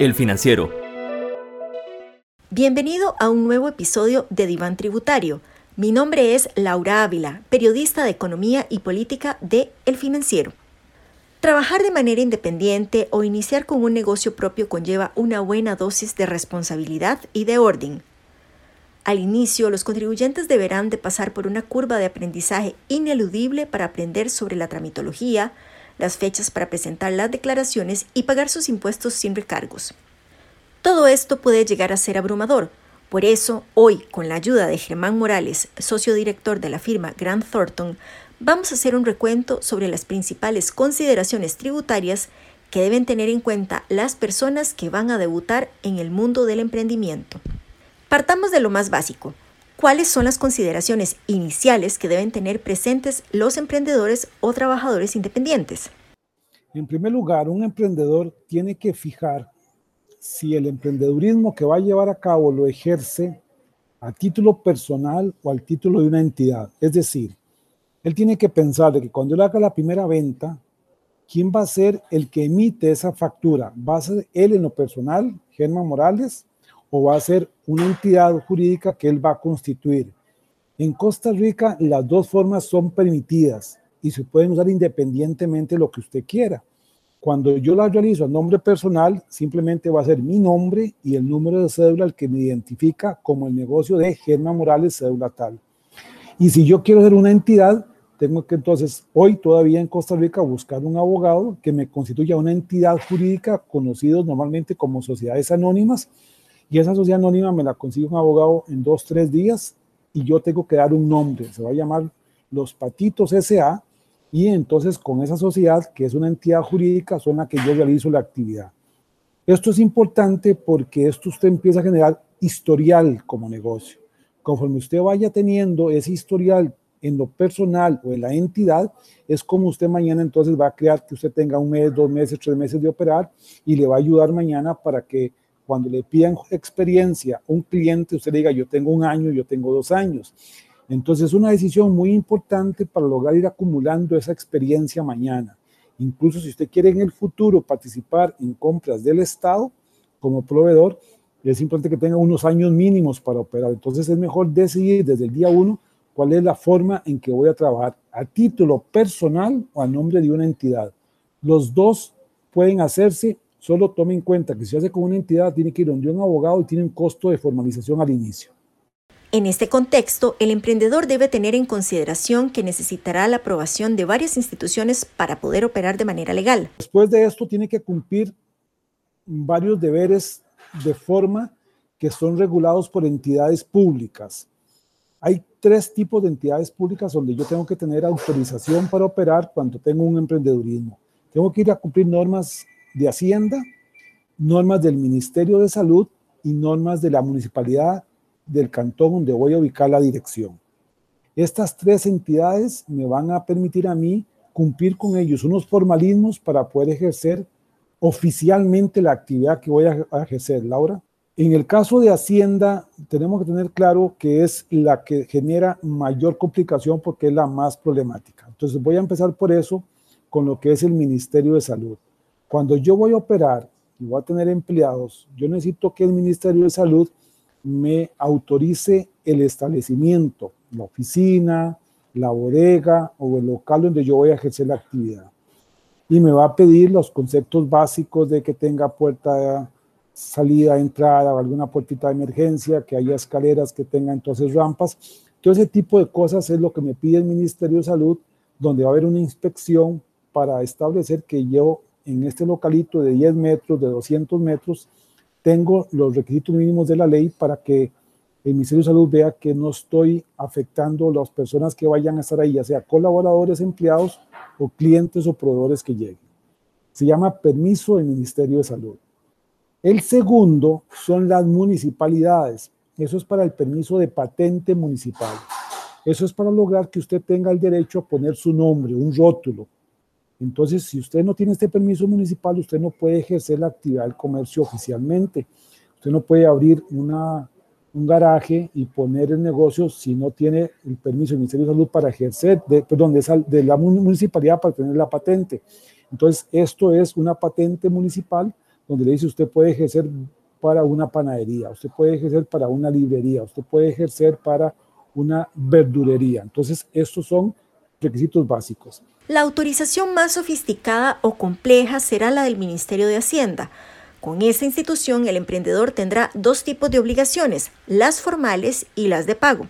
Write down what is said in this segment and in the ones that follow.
El Financiero. Bienvenido a un nuevo episodio de Diván Tributario. Mi nombre es Laura Ávila, periodista de Economía y Política de El Financiero. Trabajar de manera independiente o iniciar con un negocio propio conlleva una buena dosis de responsabilidad y de orden. Al inicio, los contribuyentes deberán de pasar por una curva de aprendizaje ineludible para aprender sobre la tramitología, las fechas para presentar las declaraciones y pagar sus impuestos sin recargos. Todo esto puede llegar a ser abrumador. Por eso, hoy, con la ayuda de Germán Morales, socio director de la firma Grant Thornton, vamos a hacer un recuento sobre las principales consideraciones tributarias que deben tener en cuenta las personas que van a debutar en el mundo del emprendimiento. Partamos de lo más básico. ¿Cuáles son las consideraciones iniciales que deben tener presentes los emprendedores o trabajadores independientes? En primer lugar, un emprendedor tiene que fijar si el emprendedurismo que va a llevar a cabo lo ejerce a título personal o al título de una entidad. Es decir, él tiene que pensar de que cuando él haga la primera venta, ¿quién va a ser el que emite esa factura? ¿Va a ser él en lo personal, Germán Morales, o va a ser una entidad jurídica que él va a constituir. En Costa Rica las dos formas son permitidas y se pueden usar independientemente de lo que usted quiera. Cuando yo la realizo a nombre personal, simplemente va a ser mi nombre y el número de cédula el que me identifica como el negocio de Germán Morales Cédula Tal. Y si yo quiero ser una entidad, tengo que entonces hoy todavía en Costa Rica buscar un abogado que me constituya una entidad jurídica conocidos normalmente como sociedades anónimas y esa sociedad anónima me la consigue un abogado en dos, tres días y yo tengo que dar un nombre. Se va a llamar Los Patitos SA y entonces con esa sociedad, que es una entidad jurídica, son la que yo realizo la actividad. Esto es importante porque esto usted empieza a generar historial como negocio. Conforme usted vaya teniendo ese historial en lo personal o en la entidad, es como usted mañana entonces va a crear que usted tenga un mes, dos meses, tres meses de operar y le va a ayudar mañana para que cuando le pidan experiencia a un cliente, usted diga, yo tengo un año, yo tengo dos años. Entonces es una decisión muy importante para lograr ir acumulando esa experiencia mañana. Incluso si usted quiere en el futuro participar en compras del Estado como proveedor, es importante que tenga unos años mínimos para operar. Entonces es mejor decidir desde el día uno cuál es la forma en que voy a trabajar a título personal o a nombre de una entidad. Los dos pueden hacerse Solo tome en cuenta que si hace con una entidad, tiene que ir donde un abogado y tiene un costo de formalización al inicio. En este contexto, el emprendedor debe tener en consideración que necesitará la aprobación de varias instituciones para poder operar de manera legal. Después de esto, tiene que cumplir varios deberes de forma que son regulados por entidades públicas. Hay tres tipos de entidades públicas donde yo tengo que tener autorización para operar cuando tengo un emprendedurismo. Tengo que ir a cumplir normas de Hacienda, normas del Ministerio de Salud y normas de la municipalidad del cantón donde voy a ubicar la dirección. Estas tres entidades me van a permitir a mí cumplir con ellos unos formalismos para poder ejercer oficialmente la actividad que voy a ejercer, Laura. En el caso de Hacienda, tenemos que tener claro que es la que genera mayor complicación porque es la más problemática. Entonces voy a empezar por eso con lo que es el Ministerio de Salud. Cuando yo voy a operar y voy a tener empleados, yo necesito que el Ministerio de Salud me autorice el establecimiento, la oficina, la bodega o el local donde yo voy a ejercer la actividad. Y me va a pedir los conceptos básicos de que tenga puerta salida, entrada, o alguna puertita de emergencia, que haya escaleras, que tenga entonces rampas. Todo ese tipo de cosas es lo que me pide el Ministerio de Salud, donde va a haber una inspección para establecer que yo en este localito de 10 metros, de 200 metros, tengo los requisitos mínimos de la ley para que el Ministerio de Salud vea que no estoy afectando a las personas que vayan a estar ahí, ya sea colaboradores, empleados o clientes o proveedores que lleguen. Se llama permiso del Ministerio de Salud. El segundo son las municipalidades. Eso es para el permiso de patente municipal. Eso es para lograr que usted tenga el derecho a poner su nombre, un rótulo, entonces, si usted no tiene este permiso municipal, usted no puede ejercer la actividad del comercio oficialmente. Usted no puede abrir una, un garaje y poner el negocio si no tiene el permiso del Ministerio de Salud para ejercer, de, perdón, de, de la municipalidad para tener la patente. Entonces, esto es una patente municipal donde le dice usted puede ejercer para una panadería, usted puede ejercer para una librería, usted puede ejercer para una verdulería. Entonces, estos son requisitos básicos. La autorización más sofisticada o compleja será la del Ministerio de Hacienda. Con esta institución, el emprendedor tendrá dos tipos de obligaciones, las formales y las de pago.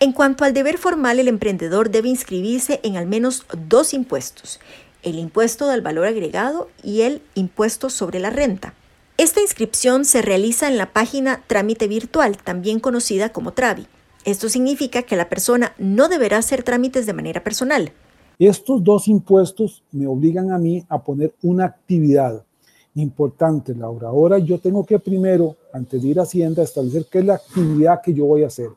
En cuanto al deber formal, el emprendedor debe inscribirse en al menos dos impuestos, el impuesto del valor agregado y el impuesto sobre la renta. Esta inscripción se realiza en la página Trámite Virtual, también conocida como Travi. Esto significa que la persona no deberá hacer trámites de manera personal. Estos dos impuestos me obligan a mí a poner una actividad importante, Laura. Ahora yo tengo que primero, antes de ir a Hacienda, establecer qué es la actividad que yo voy a hacer.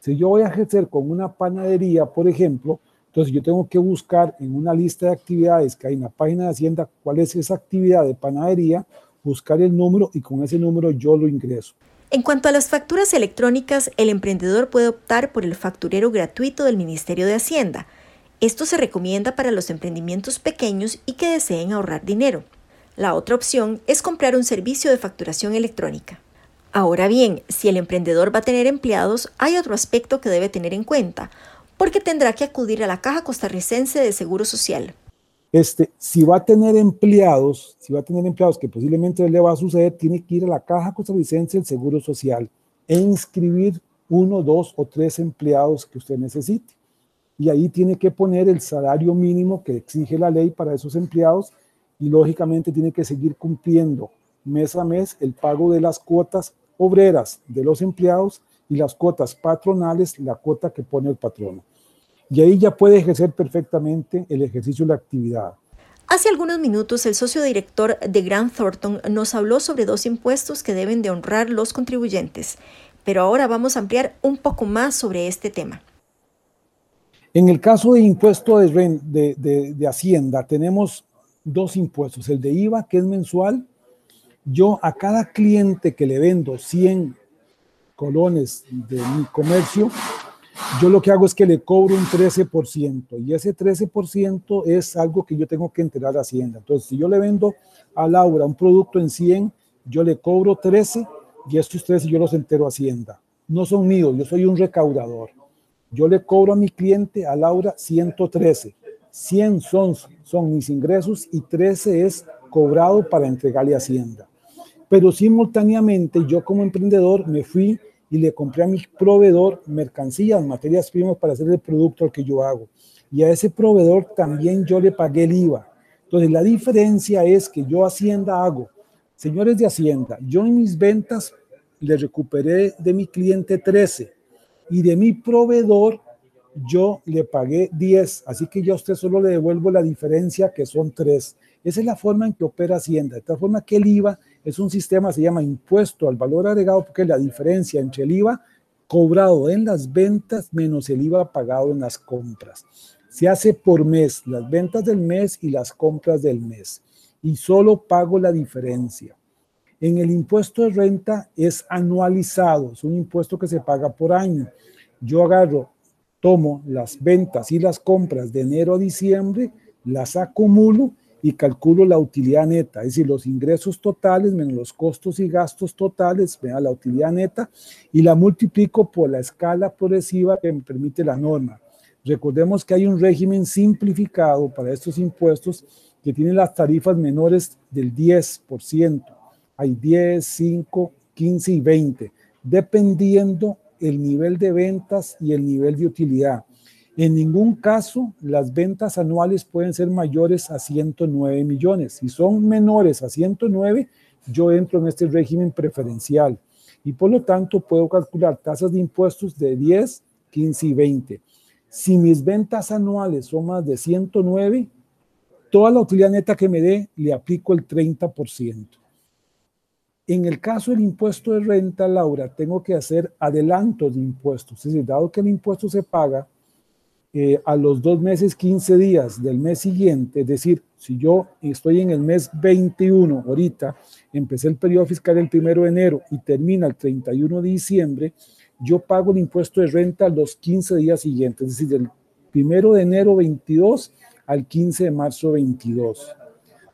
Si yo voy a ejercer con una panadería, por ejemplo, entonces yo tengo que buscar en una lista de actividades que hay en la página de Hacienda cuál es esa actividad de panadería, buscar el número y con ese número yo lo ingreso. En cuanto a las facturas electrónicas, el emprendedor puede optar por el facturero gratuito del Ministerio de Hacienda. Esto se recomienda para los emprendimientos pequeños y que deseen ahorrar dinero. La otra opción es comprar un servicio de facturación electrónica. Ahora bien, si el emprendedor va a tener empleados, hay otro aspecto que debe tener en cuenta, porque tendrá que acudir a la Caja Costarricense de Seguro Social. Este, si va a tener empleados, si va a tener empleados que posiblemente le va a suceder, tiene que ir a la Caja Costarricense del Seguro Social e inscribir uno, dos o tres empleados que usted necesite. Y ahí tiene que poner el salario mínimo que exige la ley para esos empleados y lógicamente tiene que seguir cumpliendo mes a mes el pago de las cuotas obreras de los empleados y las cuotas patronales, la cuota que pone el patrono. Y ahí ya puede ejercer perfectamente el ejercicio de la actividad. Hace algunos minutos el socio director de Grant Thornton nos habló sobre dos impuestos que deben de honrar los contribuyentes, pero ahora vamos a ampliar un poco más sobre este tema. En el caso de impuesto de, de, de Hacienda tenemos dos impuestos, el de IVA que es mensual yo a cada cliente que le vendo 100 colones de mi comercio, yo lo que hago es que le cobro un 13% y ese 13% es algo que yo tengo que enterar a Hacienda. Entonces, si yo le vendo a Laura un producto en 100, yo le cobro 13 y estos 13 yo los entero a Hacienda. No son míos, yo soy un recaudador. Yo le cobro a mi cliente, a Laura, 113. 100 son, son mis ingresos y 13 es cobrado para entregarle a Hacienda pero simultáneamente yo como emprendedor me fui y le compré a mi proveedor mercancías, materias primas para hacer el producto que yo hago. Y a ese proveedor también yo le pagué el IVA. Entonces la diferencia es que yo Hacienda hago, señores de Hacienda, yo en mis ventas le recuperé de mi cliente 13 y de mi proveedor yo le pagué 10, así que yo a usted solo le devuelvo la diferencia que son 3. Esa es la forma en que opera Hacienda, de tal forma que el IVA es un sistema, se llama impuesto al valor agregado, porque la diferencia entre el IVA cobrado en las ventas menos el IVA pagado en las compras. Se hace por mes, las ventas del mes y las compras del mes, y solo pago la diferencia. En el impuesto de renta es anualizado, es un impuesto que se paga por año. Yo agarro, tomo las ventas y las compras de enero a diciembre, las acumulo y calculo la utilidad neta, es decir, los ingresos totales menos los costos y gastos totales, me da la utilidad neta, y la multiplico por la escala progresiva que me permite la norma. Recordemos que hay un régimen simplificado para estos impuestos que tiene las tarifas menores del 10%. Hay 10, 5, 15 y 20, dependiendo el nivel de ventas y el nivel de utilidad. En ningún caso las ventas anuales pueden ser mayores a 109 millones. Si son menores a 109, yo entro en este régimen preferencial y por lo tanto puedo calcular tasas de impuestos de 10, 15 y 20. Si mis ventas anuales son más de 109, toda la utilidad neta que me dé le aplico el 30%. En el caso del impuesto de renta, Laura, tengo que hacer adelantos de impuestos. Es decir, dado que el impuesto se paga eh, a los dos meses, 15 días del mes siguiente, es decir, si yo estoy en el mes 21 ahorita, empecé el periodo fiscal el primero de enero y termina el 31 de diciembre, yo pago el impuesto de renta los 15 días siguientes, es decir, del primero de enero 22 al 15 de marzo 22.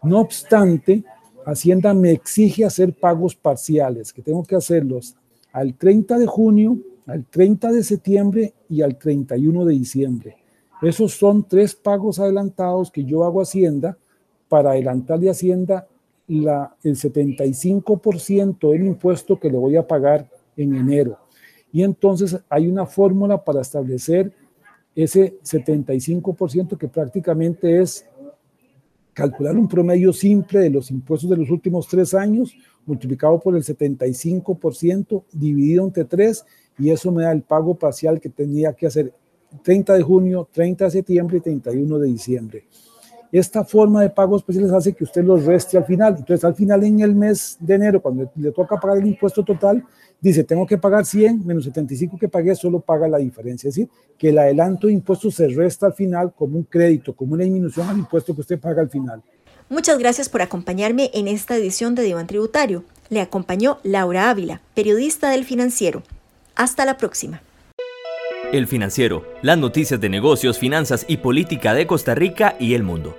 No obstante, Hacienda me exige hacer pagos parciales, que tengo que hacerlos al 30 de junio, al 30 de septiembre y al 31 de diciembre. Esos son tres pagos adelantados que yo hago a Hacienda para adelantarle a Hacienda el 75% del impuesto que le voy a pagar en enero. Y entonces hay una fórmula para establecer ese 75% que prácticamente es calcular un promedio simple de los impuestos de los últimos tres años multiplicado por el 75% dividido entre tres y eso me da el pago parcial que tenía que hacer 30 de junio, 30 de septiembre y 31 de diciembre. Esta forma de pagos especiales hace que usted los reste al final. Entonces, al final en el mes de enero, cuando le toca pagar el impuesto total, dice, tengo que pagar 100 menos 75 que pagué, solo paga la diferencia. Es decir, que el adelanto de impuestos se resta al final como un crédito, como una disminución al impuesto que usted paga al final. Muchas gracias por acompañarme en esta edición de Diván Tributario. Le acompañó Laura Ávila, periodista del Financiero. Hasta la próxima. El Financiero, las noticias de negocios, finanzas y política de Costa Rica y el mundo.